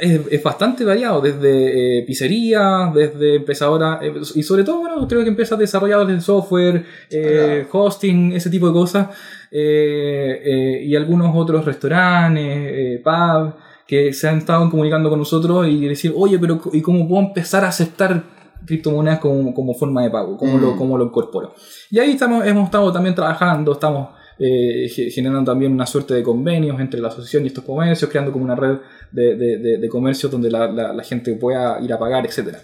es, bastante variado, desde eh, pizzería, desde empezadora, y sobre todo, bueno, creo que empiezas desarrolladores de software, hosting, ese tipo de cosas, y algunos otros restaurantes, pubs, que se han estado comunicando con nosotros y decir, oye, pero ¿y cómo puedo empezar a aceptar criptomonedas como, como forma de pago, cómo, lo, mm. cómo lo incorporo. Y ahí estamos, hemos estado también trabajando, estamos eh, generando también una suerte de convenios entre la asociación y estos comercios, creando como una red de, de, de, comercio donde la, la, gente pueda ir a pagar, etc.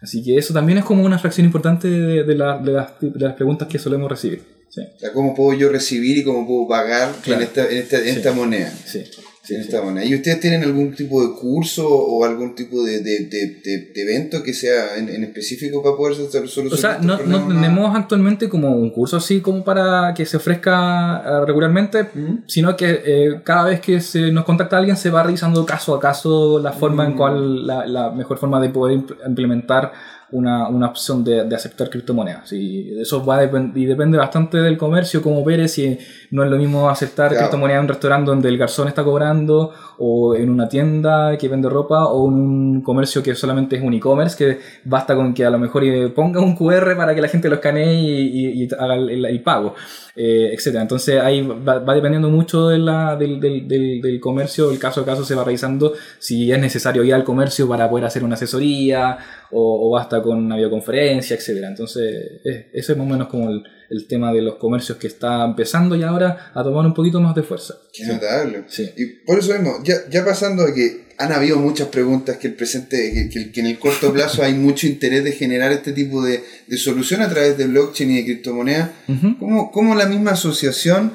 Así que eso también es como una fracción importante de, las, las, preguntas que solemos recibir. Sí. O sea, ¿cómo puedo yo recibir y cómo puedo pagar en, esta, en, esta, en esta moneda? Sí. ¿Y ustedes tienen algún tipo de curso o algún tipo de, de, de, evento que sea en, específico para poder solucionar? O sea, no, no tenemos actualmente como un curso así como para que se ofrezca eh, regularmente, sino que eh, cada vez que se nos contacta alguien se va revisando caso a caso la forma en mm. cual la, la mejor forma de poder implementar una, una opción de, de, aceptar criptomonedas. Y eso va y depende bastante del comercio, como ver si no es lo mismo aceptar criptomonedas en un restaurante donde el garzón está cobrando, o en una tienda que vende ropa, o en un comercio que solamente es un e-commerce, que basta con que a lo mejor ponga un QR para que la gente lo escanee y, y, haga el, pago, eh, etc. Entonces ahí va, dependiendo mucho de la, del, del, del, comercio, el caso a caso se va revisando si es necesario ir al comercio para poder hacer una asesoría o, basta con una videoconferencia, etc. Entonces, eso es más o menos como el, el, tema de los comercios que está empezando ya ahora a tomar un poquito más de fuerza. Qué notable. Sí. Y por eso vemos, ya, ya pasando a que han habido muchas preguntas que el presente, que, que, en el corto plazo hay mucho interés de generar este tipo de, de solución a través de blockchain y de criptomonedas. ¿Cómo, ¿Cómo la misma asociación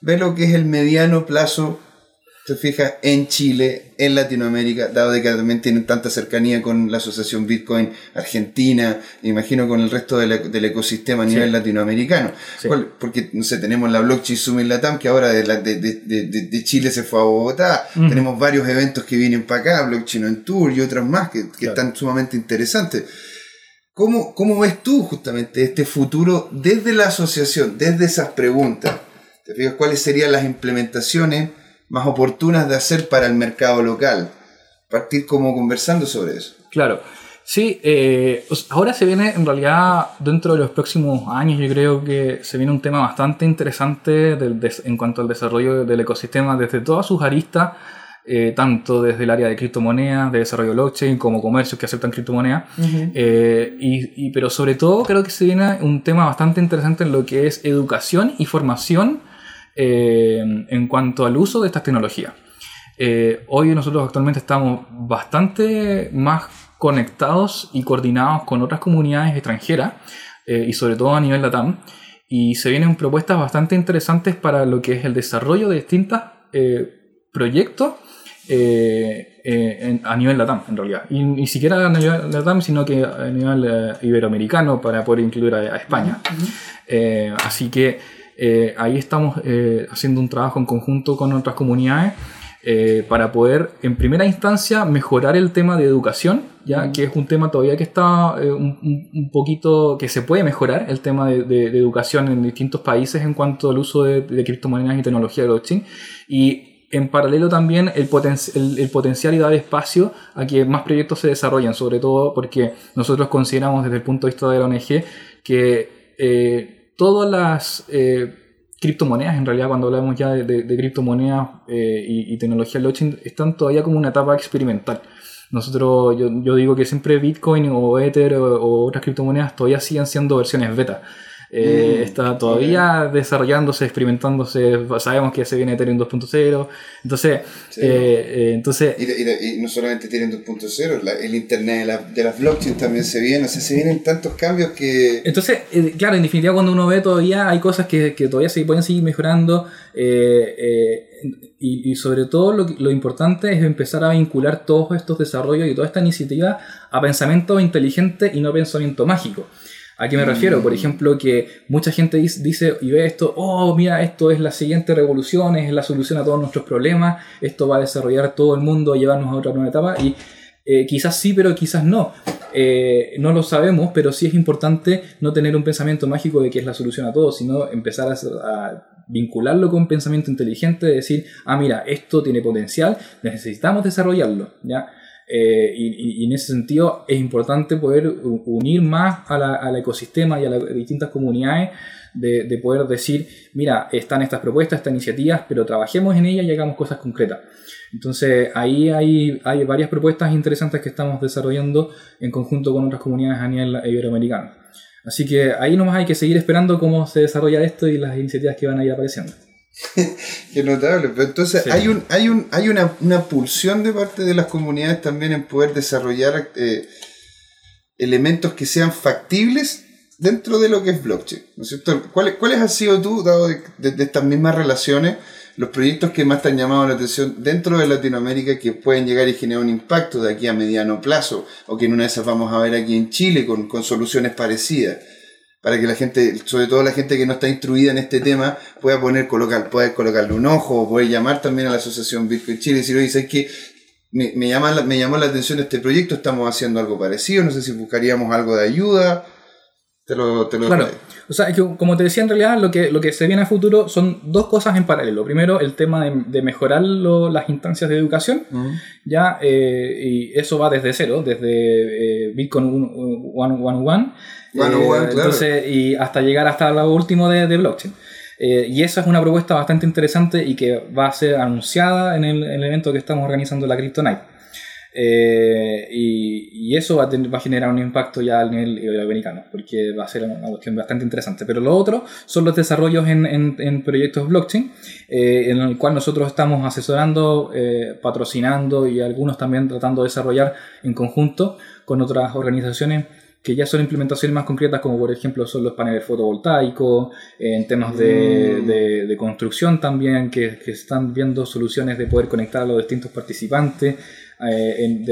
ve lo que es el mediano plazo te fijas, en Chile, en Latinoamérica, dado de que también tienen tanta cercanía con la asociación Bitcoin Argentina, imagino con el resto del, ecosistema a nivel latinoamericano. Porque, no sé, tenemos la Blockchain Summit Latam, que ahora de, de, Chile se fue a Bogotá, tenemos varios eventos que vienen para acá, Blockchain on Tour y otros más que, están sumamente interesantes. ¿Cómo, ¿Cómo ves tú justamente este futuro desde la asociación, desde esas preguntas? ¿Te fijas cuáles serían las implementaciones? Más oportunas de hacer para el mercado local. Partir como conversando sobre eso. Claro. Sí, eh, ahora se viene en realidad dentro de los próximos años, yo creo que se viene un tema bastante interesante en cuanto al desarrollo del ecosistema desde todas sus aristas, eh, tanto desde el área de criptomonedas, de desarrollo blockchain, como comercios que aceptan criptomonedas. Eh, y, pero sobre todo creo que se viene un tema bastante interesante en lo que es educación y formación en cuanto al uso de estas tecnologías. hoy nosotros actualmente estamos bastante más conectados y coordinados con otras comunidades extranjeras eh, y sobre todo a nivel LATAM. Y se vienen propuestas bastante interesantes para lo que es el desarrollo de distintos eh, proyectos eh, a nivel LATAM, en realidad. Y ni siquiera a nivel LATAM, sino que a nivel iberoamericano para poder incluir a, España. así que ahí estamos haciendo un trabajo en conjunto con otras comunidades eh, para poder, en primera instancia, mejorar el tema de educación, ya que es un tema todavía que está eh, un, poquito, que se puede mejorar, el tema de, educación en distintos países en cuanto al uso de, criptomonedas y tecnología de blockchain. Y en paralelo también el, el, potencial y dar espacio a que más proyectos se desarrollen, sobre todo porque nosotros consideramos desde el punto de vista de la ONG que eh, todas las criptomonedas, en realidad cuando hablamos ya de, criptomonedas eh, y, tecnología blockchain, están todavía como una etapa experimental. Nosotros, yo, digo que siempre Bitcoin o Ether o, otras criptomonedas todavía siguen siendo versiones beta. Eh, mm, está todavía desarrollándose, experimentándose. Sabemos que se viene Ethereum 2.0. Entonces, eh, eh, entonces y, no solamente Ethereum 2.0, el Internet de, las blockchains también se viene. O sea, se vienen tantos cambios que. Entonces, claro, en definitiva, cuando uno ve todavía hay cosas que, que todavía se pueden seguir mejorando. Y, y, sobre todo lo, lo, importante es empezar a vincular todos estos desarrollos y toda esta iniciativa a pensamiento inteligente y no pensamiento mágico. ¿A qué me refiero? Por mm. ejemplo, que mucha gente dice y ve esto, oh, mira, esto es la siguiente revolución, es la solución a todos nuestros problemas, esto va a desarrollar todo el mundo, a llevarnos a otra nueva etapa, y eh, quizás sí, pero quizás no. Eh, no lo sabemos, pero sí es importante no tener un pensamiento mágico de que es la solución a todo, sino empezar a, vincularlo con un pensamiento inteligente, de decir, ah, mira, esto tiene potencial, necesitamos desarrollarlo, ¿ya? Eh, y, en ese sentido es importante poder unir más al ecosistema y a las distintas comunidades de, poder decir, mira, están estas propuestas, estas iniciativas, pero trabajemos en ellas y hagamos cosas concretas. Entonces ahí hay, hay varias propuestas interesantes que estamos desarrollando en conjunto con otras comunidades a nivel iberoamericano. Así que ahí nomás hay que seguir esperando cómo se desarrolla esto y las iniciativas que van a ir apareciendo. [laughs] Qué notable. Pero entonces hay un, hay un, hay una, una, pulsión de parte de las comunidades también en poder desarrollar eh, elementos que sean factibles dentro de lo que es blockchain. ¿no es cierto? ¿Cuáles, ¿Cuáles han sido tú, dado de, estas mismas relaciones, los proyectos que más te han llamado la atención dentro de Latinoamérica que pueden llegar y generar un impacto de aquí a mediano plazo? O que en una de esas vamos a ver aquí en Chile con, con soluciones parecidas para que la gente, sobre todo la gente que no está instruida en este tema, pueda poner, colocar, pueda colocarle un ojo, o puede llamar también a la Asociación Bitcoin Chile y decir, oye, ¿sabes que me, me, llama, me llamó la atención este proyecto, estamos haciendo algo parecido, no sé si buscaríamos algo de ayuda. Te lo, te lo claro. O sea, como te decía, en realidad lo que, lo que se viene a futuro son dos cosas en paralelo. Primero, el tema de, mejorar las instancias de educación, ya, eh, y eso va desde cero, desde eh, Bitcoin 111 eh, entonces, y hasta llegar hasta lo último de, blockchain. Eh, y esa es una propuesta bastante interesante y que va a ser anunciada en el, evento que estamos organizando la Crypto Night. Eh, y, eso va a, generar un impacto ya a nivel americano, porque va a ser una cuestión bastante interesante. Pero lo otro son los desarrollos en, en, proyectos blockchain, en el cual nosotros estamos asesorando, patrocinando y algunos también tratando de desarrollar en conjunto con otras organizaciones que ya son implementaciones más concretas, como por ejemplo son los paneles fotovoltaicos, en temas de, de, construcción también, que, que, están viendo soluciones de poder conectar a los distintos participantes eh, en,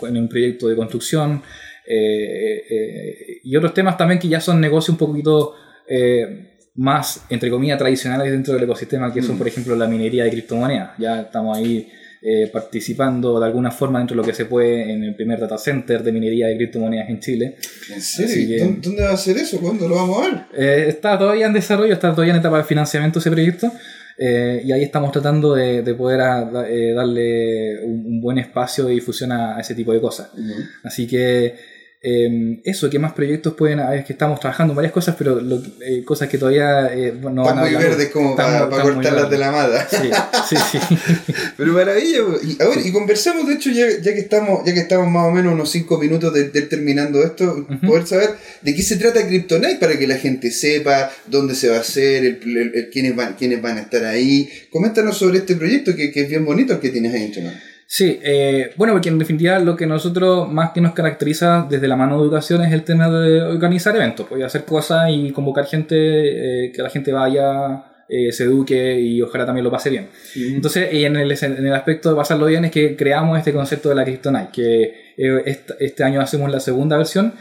en, un proyecto de construcción, eh, eh, y otros temas también que ya son negocios un poquito más, entre comillas, tradicionales dentro del ecosistema, que son, mm. por ejemplo, la minería de criptomonedas. Ya estamos ahí eh, participando de alguna forma dentro de lo que se puede en el primer data center de minería de criptomonedas en Chile. ¿En serio? ¿Dónde va a ser eso? ¿Cuándo lo vamos a ver? Eh, está todavía en desarrollo, está todavía en etapa de financiamiento ese proyecto. Eh, y ahí estamos tratando de, poder eh, darle un, buen espacio de difusión a, ese tipo de cosas. Así que Em, eso, ¿qué más proyectos pueden haber? Es que estamos trabajando en varias cosas, pero eh, cosas que todavía eh, no van a muy verdes como para, cortarlas de la mada. Sí, sí, sí. [laughs] pero maravilla. Y, a ver, y conversamos, de hecho, ya, ya, que estamos ya que estamos más o menos unos 5 minutos de, terminando esto, poder saber de qué se trata Kryptonite para que la gente sepa dónde se va a hacer, el, quiénes, van, quiénes van a estar ahí. Coméntanos sobre este proyecto que, que es bien bonito el que tienes ahí, ¿no? Sí, eh, bueno, porque en definitiva lo que nosotros más que nos caracteriza desde la mano de educación es el tema de organizar eventos, pues hacer cosas y convocar gente, eh, que la gente vaya, eh, se eduque y ojalá también lo pase bien. Entonces, en el, en el aspecto de pasarlo bien es que creamos este concepto de la Kryptonite, que este, año hacemos la segunda versión.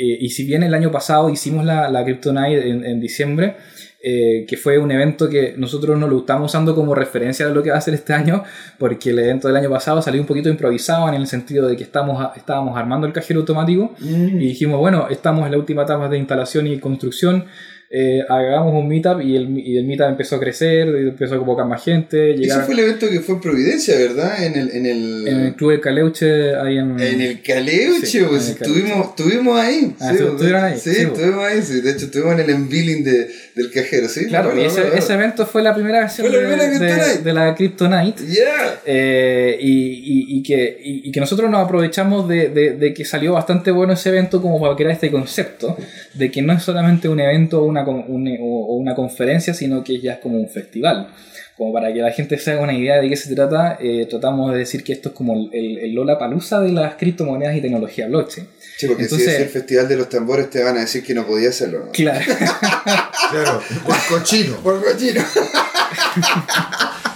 Y si bien el año pasado hicimos la, la Kryptonite en, en diciembre, eh, que fue un evento que nosotros no lo estamos usando como referencia de lo que va a ser este año, porque el evento del año pasado salió un poquito improvisado en el sentido de que estamos, estábamos armando el cajero automático mm. y dijimos, bueno, estamos en la última etapa de instalación y construcción, eh, hagamos un meetup y el, y el meetup empezó a crecer, empezó a convocar más gente. Ese fue el evento que fue en Providencia, ¿verdad? En el, en el... En el Club de Caleuche, ahí en... En el Caleuche, pues, estuvimos, estuvimos ahí. Ah, sí, estuvieron ahí. Sí, estuvimos ahí, sí. De hecho, estuvimos en el unveiling de, del cajero, ¿sí? Claro, y ese, ese, evento fue la primera versión de, de, de, la Kryptonite. Yeah. Eh, y, y, y, que, y, que nosotros nos aprovechamos de, de, que salió bastante bueno ese evento como para crear este concepto de que no es solamente un evento o una, un, o una conferencia, sino que ya es como un festival. Como para que la gente se haga una idea de qué se trata, eh, tratamos de decir que esto es como el, el Lola Palusa de las criptomonedas y tecnología blockchain. Sí, porque si es el Festival de los Tambores te van a decir que no podía hacerlo. ¿no? Claro. [laughs] claro, por cochino. Por cochino. [laughs]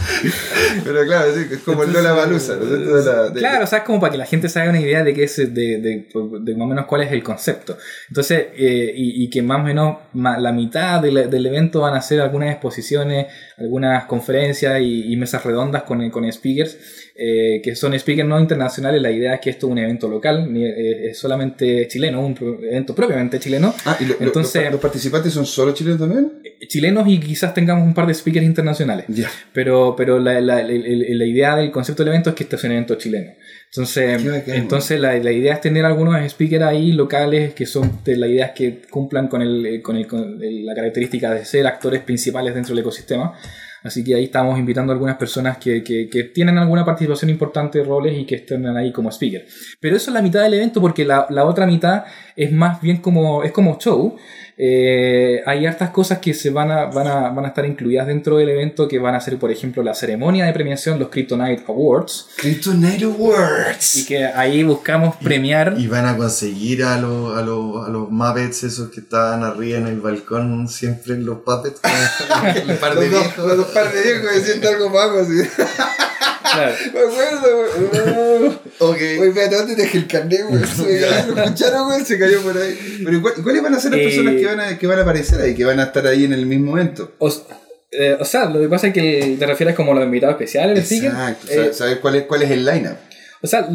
Pero claro, sí, es como el Lola Balusa. Claro, o sea, es como para que la gente se haga una idea de, qué es, de, de, de, más o menos cuál es el concepto. Entonces, eh, y, y, que más o menos la mitad del evento van a ser algunas exposiciones, algunas conferencias y, mesas redondas con, con speakers, eh, que son speakers no internacionales. La idea es que esto es un evento local, eh, es solamente chileno, un evento propiamente chileno. Ah, ¿y Entonces, los participantes son solo chilenos también? Chilenos y quizás tengamos un par de speakers internacionales. Ya. Pero, pero la, la, la, idea del concepto del evento es que este es un evento chileno. Entonces, entonces la, la, idea es tener algunos speakers ahí locales que son la idea es que cumplan con, el, con, el, con la característica de ser actores principales dentro del ecosistema. Así que ahí estamos invitando a algunas personas que, que, que, tienen alguna participación importante de roles y que estén ahí como speaker. Pero eso es la mitad del evento porque la, la otra mitad es más bien como, es como show. Eh, hay hartas cosas que se van a, van, a, van a estar incluidas dentro del evento que van a ser, por ejemplo, la ceremonia de premiación, los Kryptonite Awards. Kryptonite Awards. Y que ahí buscamos premiar. Y van a conseguir a, los, a, los, a los Muppets esos que estaban arriba en el balcón, siempre los puppets. [laughs] un par de viejos. Los, par de viejos diciendo algo más así. [laughs] Claro. Me acuerdo, [laughs] ok. Espérate, ¿dónde dejé el carnet, güey? [laughs] Se lo escucharon, güey, se cayó por ahí. Pero ¿cuáles van a ser las personas que van, a, que van a aparecer ahí, que van a estar ahí en el mismo momento? O, eh, o sea, lo que pasa es que te refieres como los invitados especiales del Exacto. Eh, ¿Sabes cuál es, cuál es el lineup? O sea,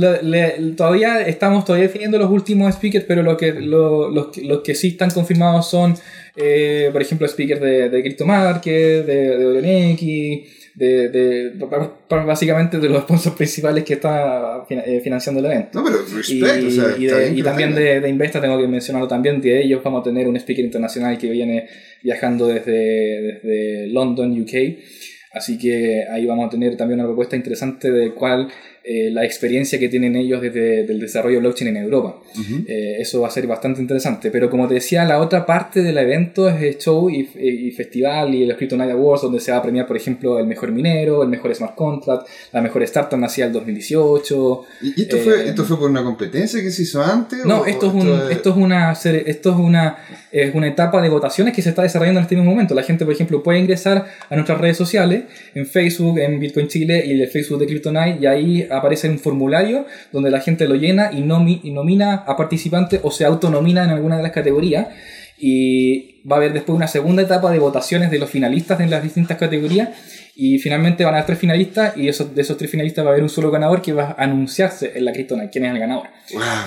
todavía estamos todavía definiendo los últimos speakers, pero lo que, lo, los, los, que sí están confirmados son, eh, por ejemplo, speakers de, de CryptoMarket, de, de OrionX, de, de, básicamente de los sponsors principales que está eh, financiando el evento. No, pero respect, y, o sea, y, también de, de, Investa tengo que mencionarlo también, de ellos vamos a tener un speaker internacional que viene viajando desde, desde London, UK. Así que ahí vamos a tener también una propuesta interesante de cuál eh, la experiencia que tienen ellos desde el desarrollo blockchain en Europa. Eh, eso va a ser bastante interesante. Pero como te decía, la otra parte del evento es el show y, festival y el Night Awards, donde se va a premiar, por ejemplo, el mejor minero, el mejor smart contract, la mejor startup nacida el 2018. ¿Y esto, fue, eh, esto fue por una competencia que se hizo antes? No, esto, es un, esto, es una, esto es una, es una etapa de votaciones que se está desarrollando en este mismo momento. La gente, por ejemplo, puede ingresar a nuestras redes sociales, en Facebook, en Bitcoin Chile y el Facebook de CryptoNight, y ahí aparece un formulario donde la gente lo llena y, y nomina a participantes o se autonomina en alguna de las categorías. Y va a haber después una segunda etapa de votaciones de los finalistas en las distintas categorías. Y finalmente van a haber tres finalistas y de esos tres finalistas va a haber un solo ganador que va a anunciarse en la Criptona, quién es el ganador.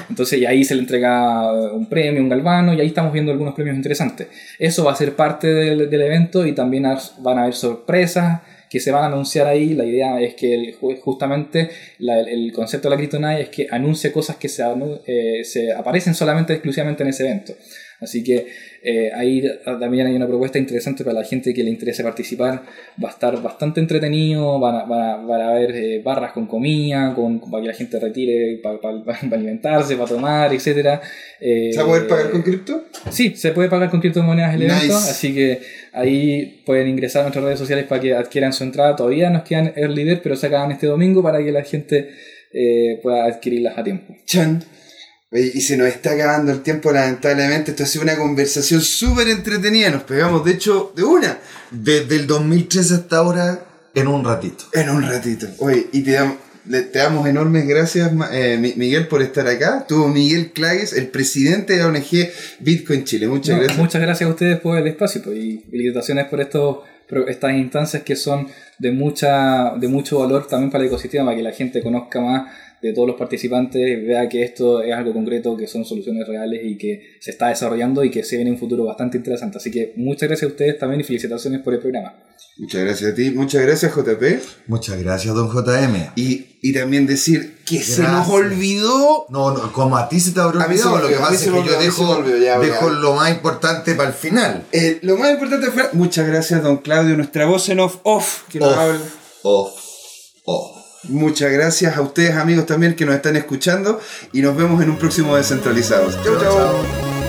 Entonces y ahí se le entrega un premio, un galvano y ahí estamos viendo algunos premios interesantes. Eso va a ser parte del, del evento y también van a haber sorpresas que se van a anunciar ahí. La idea es que el, justamente el concepto de la Kryptonite es que anuncie cosas que se, eh, se aparecen solamente exclusivamente en ese evento. Así que eh, ahí también hay una propuesta interesante para la gente que le interese participar. Va a estar bastante entretenido, van a, van a, haber eh, barras con comida, con, para que la gente retire, para, para, alimentarse, para tomar, etc. Eh, ¿Se va a poder pagar con cripto? Sí, se puede pagar con criptomonedas el evento, así que ahí pueden ingresar a nuestras redes sociales para que adquieran su entrada. Todavía nos quedan early bird, pero se acaban este domingo para que la gente pueda adquirirlas a tiempo. Chan y se nos está acabando el tiempo, lamentablemente. Esto ha sido una conversación súper entretenida. Nos pegamos, de hecho, de una. Desde el 2013 hasta ahora, en un ratito. En un ratito. Oye, y te damos, te damos enormes gracias, eh, Miguel, por estar acá. Tuvo Miguel Clagues, el presidente de la ONG Bitcoin Chile. Muchas gracias. Muchas gracias a ustedes por el espacio pues, y felicitaciones por esto, estas instancias que son de, mucha, de mucho valor también para el ecosistema, para que la gente conozca más de todos los participantes vea que esto es algo concreto, que son soluciones reales y que se está desarrollando y que se viene un futuro bastante interesante. Así que muchas gracias a ustedes también y felicitaciones por el programa. Muchas gracias a ti, muchas gracias JP. Muchas gracias don JM. Y, y también decir que se nos olvidó... No, no, como a ti se te habrá olvidado, lo que pasa es que yo dejo, dejo lo más importante para el final. Eh, lo más importante fue... Muchas gracias don Claudio, nuestra voz en off, off, que nos habla. Off, off. Muchas gracias a ustedes amigos también que nos están escuchando y nos vemos en un próximo Descentralizados. Chau, chau.